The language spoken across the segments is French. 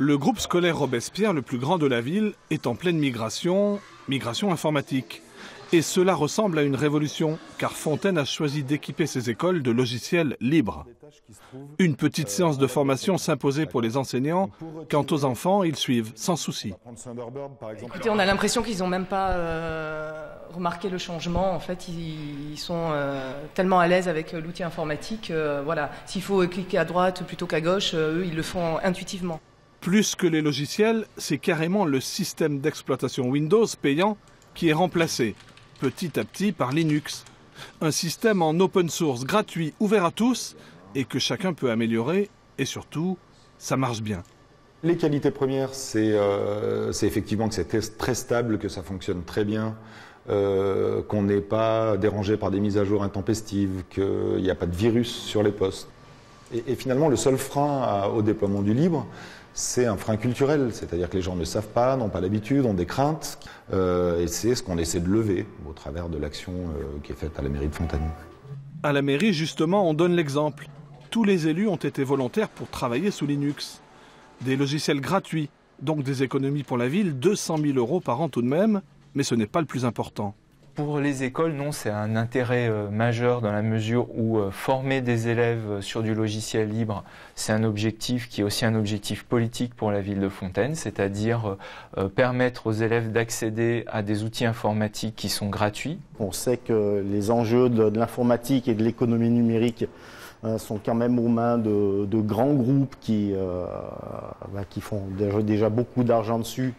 Le groupe scolaire Robespierre, le plus grand de la ville, est en pleine migration, migration informatique. Et cela ressemble à une révolution, car Fontaine a choisi d'équiper ses écoles de logiciels libres. Une petite séance de formation s'imposait pour les enseignants. Quant aux enfants, ils suivent sans souci. Écoutez, on a l'impression qu'ils n'ont même pas euh, remarqué le changement. En fait, ils, sont euh, tellement à l'aise avec l'outil informatique. Euh, voilà, s'il faut cliquer à droite plutôt qu'à gauche, eux, ils le font intuitivement. Plus que les logiciels, c'est carrément le système d'exploitation Windows payant qui est remplacé petit à petit par Linux. Un système en open source gratuit, ouvert à tous et que chacun peut améliorer et surtout, ça marche bien. Les qualités premières, c'est euh, effectivement que c'est très stable, que ça fonctionne très bien, euh, qu'on n'est pas dérangé par des mises à jour intempestives, qu'il n'y a pas de virus sur les postes. Et, finalement, le seul frein au déploiement du libre, c'est un frein culturel, c'est-à-dire que les gens ne savent pas, n'ont pas l'habitude, ont des craintes, euh, et c'est ce qu'on essaie de lever au travers de l'action euh, qui est faite à la mairie de Fontaine. À la mairie, justement, on donne l'exemple. Tous les élus ont été volontaires pour travailler sous Linux. Des logiciels gratuits, donc des économies pour la ville, 200 000 euros par an tout de même, mais ce n'est pas le plus important. Pour les écoles, non, c'est un intérêt euh, majeur dans la mesure où euh, former des élèves sur du logiciel libre, c'est un objectif qui est aussi un objectif politique pour la ville de Fontaine, c'est-à-dire euh, permettre aux élèves d'accéder à des outils informatiques qui sont gratuits. On sait que les enjeux de, l'informatique et de l'économie numérique sont quand même aux mains de, grands groupes qui, bah, qui font déjà beaucoup d'argent dessus.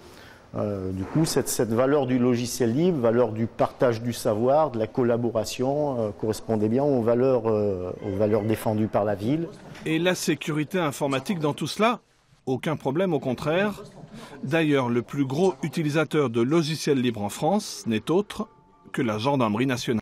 Euh, du coup, cette, valeur du logiciel libre, valeur du partage du savoir, de la collaboration, euh, correspondait bien aux valeurs, euh, aux valeurs défendues par la ville. Et la sécurité informatique dans tout cela Aucun problème, au contraire. D'ailleurs, le plus gros utilisateur de logiciels libres en France n'est autre que la gendarmerie nationale.